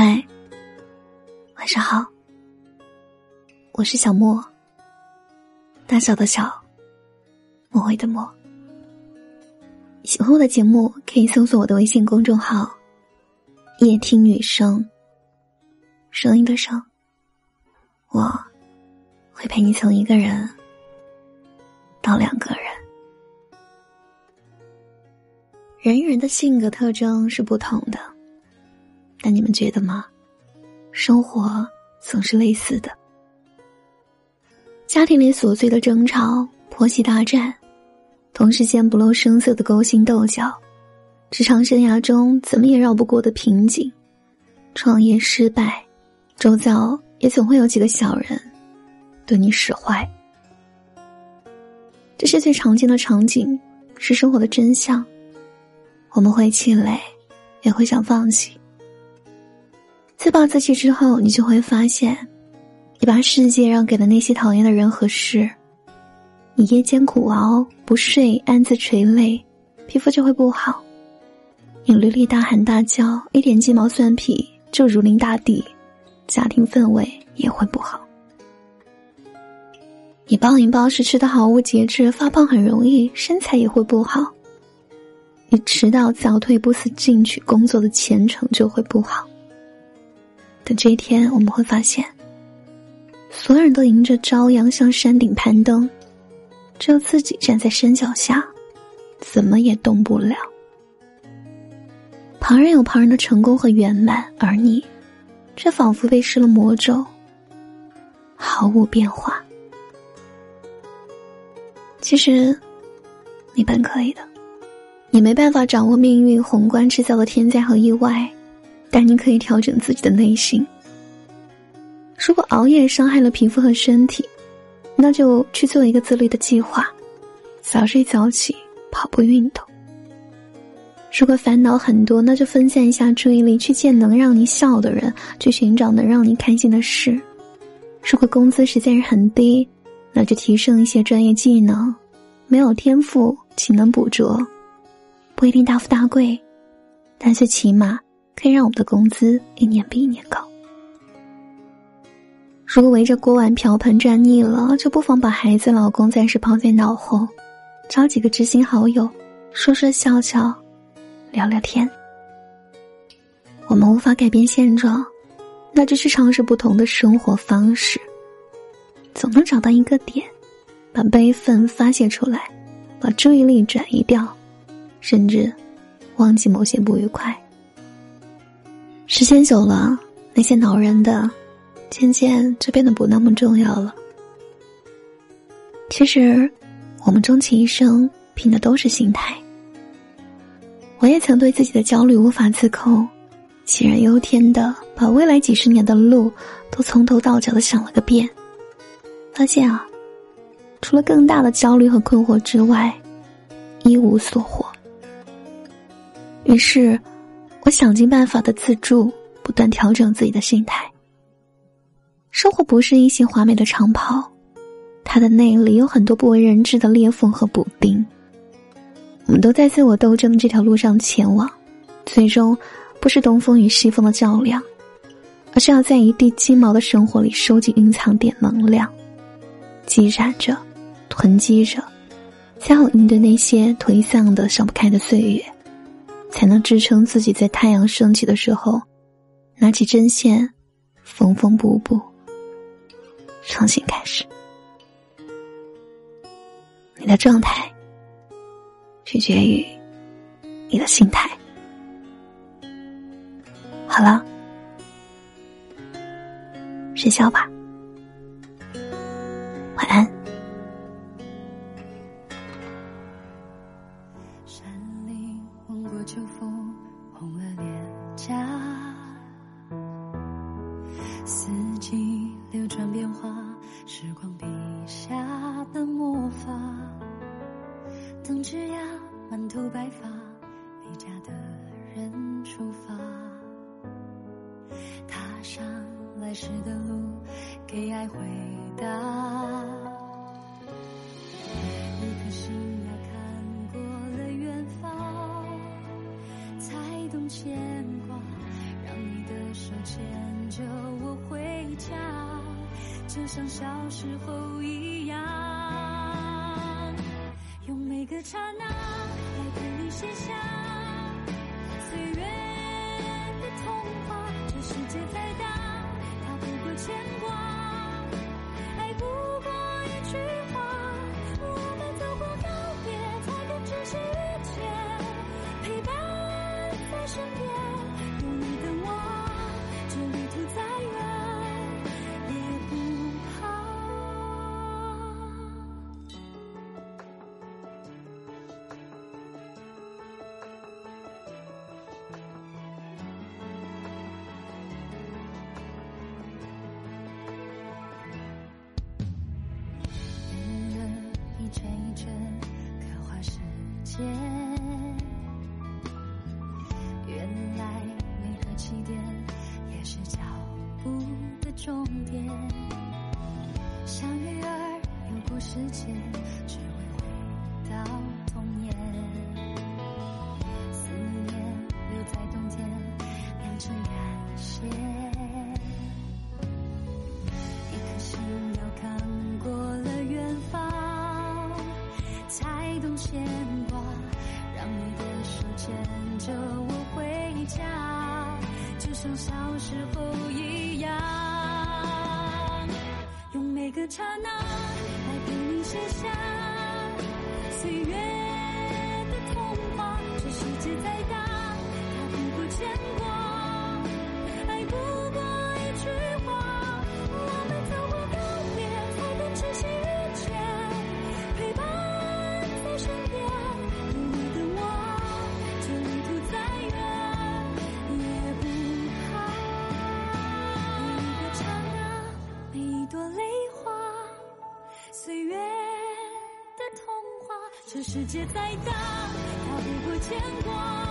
嗨，晚上好，我是小莫，大小的小，莫会的莫。喜欢我的节目，可以搜索我的微信公众号“夜听女生”，声音的声，我会陪你从一个人到两个人。人与人的性格特征是不同的。但你们觉得吗？生活总是类似的，家庭里琐碎的争吵、婆媳大战，同事间不露声色的勾心斗角，职场生涯中怎么也绕不过的瓶颈，创业失败，周遭也总会有几个小人对你使坏。这是最常见的场景，是生活的真相。我们会气馁，也会想放弃。自暴自弃之后，你就会发现，你把世界让给了那些讨厌的人和事。你夜间苦熬不睡，暗自垂泪，皮肤就会不好。你屡屡大喊大叫，一点鸡毛蒜皮就如临大敌，家庭氛围也会不好。你暴饮暴食，吃的毫无节制，发胖很容易，身材也会不好。你迟到早退，不思进取，工作的前程就会不好。等这一天，我们会发现，所有人都迎着朝阳向山顶攀登，只有自己站在山脚下，怎么也动不了。旁人有旁人的成功和圆满，而你，却仿佛被施了魔咒，毫无变化。其实，你本可以的，你没办法掌握命运宏观制造的天灾和意外。但你可以调整自己的内心。如果熬夜伤害了皮肤和身体，那就去做一个自律的计划，早睡早起，跑步运动。如果烦恼很多，那就分散一下注意力，去见能让你笑的人，去寻找能让你开心的事。如果工资实在是很低，那就提升一些专业技能。没有天赋，勤能补拙，不一定大富大贵，但是起码。可以让我们的工资一年比一年高。如果围着锅碗瓢盆转腻了，就不妨把孩子、老公暂时抛在脑后，找几个知心好友，说说笑笑，聊聊天。我们无法改变现状，那就去尝试不同的生活方式，总能找到一个点，把悲愤发泄出来，把注意力转移掉，甚至忘记某些不愉快。时间久了，那些恼人的，渐渐就变得不那么重要了。其实，我们终其一生拼的都是心态。我也曾对自己的焦虑无法自控，杞人忧天的把未来几十年的路都从头到脚的想了个遍，发现啊，除了更大的焦虑和困惑之外，一无所获。于是。我想尽办法的自助，不断调整自己的心态。生活不是一袭华美的长袍，它的内里有很多不为人知的裂缝和补丁。我们都在自我斗争的这条路上前往，最终不是东风与西风的较量，而是要在一地鸡毛的生活里收集、蕴藏点能量，积攒着、囤积着，才好应对那些颓丧的、想不开的岁月。才能支撑自己在太阳升起的时候，拿起针线，缝缝补补，重新开始。你的状态取决于你的心态。好了，睡觉吧，四季流转变化，时光笔下的魔法等枝桠满头白发，离家的人出发，踏上来时的路，给爱回答。一颗心呀，看过了远方，才懂牵挂，你的手牵。着我回家，就像小时候一样，用每个刹那来陪你写下岁月的童话。这世界再大，它不过牵挂，爱不过一句话。我们走过告别，才更珍惜遇见，陪伴在身边。原来每个起点也是脚步的终点。像鱼儿游过时间，像小时候一样。用每个刹那来陪你写下岁月的童话。这世界再大，这世界再大，逃不过牵挂。